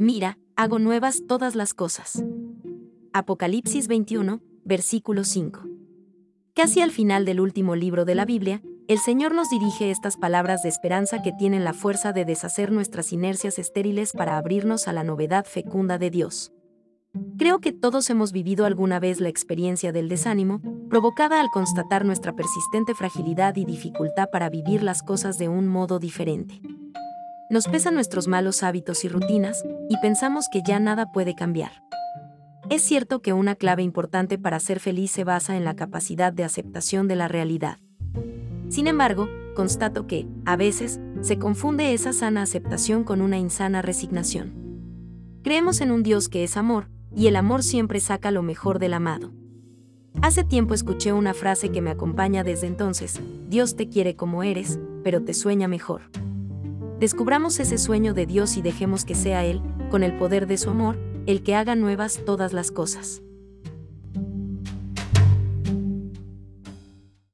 Mira, hago nuevas todas las cosas. Apocalipsis 21, versículo 5. Casi al final del último libro de la Biblia, el Señor nos dirige estas palabras de esperanza que tienen la fuerza de deshacer nuestras inercias estériles para abrirnos a la novedad fecunda de Dios. Creo que todos hemos vivido alguna vez la experiencia del desánimo, provocada al constatar nuestra persistente fragilidad y dificultad para vivir las cosas de un modo diferente. Nos pesan nuestros malos hábitos y rutinas, y pensamos que ya nada puede cambiar. Es cierto que una clave importante para ser feliz se basa en la capacidad de aceptación de la realidad. Sin embargo, constato que, a veces, se confunde esa sana aceptación con una insana resignación. Creemos en un Dios que es amor, y el amor siempre saca lo mejor del amado. Hace tiempo escuché una frase que me acompaña desde entonces, Dios te quiere como eres, pero te sueña mejor. Descubramos ese sueño de Dios y dejemos que sea Él, con el poder de su amor, el que haga nuevas todas las cosas.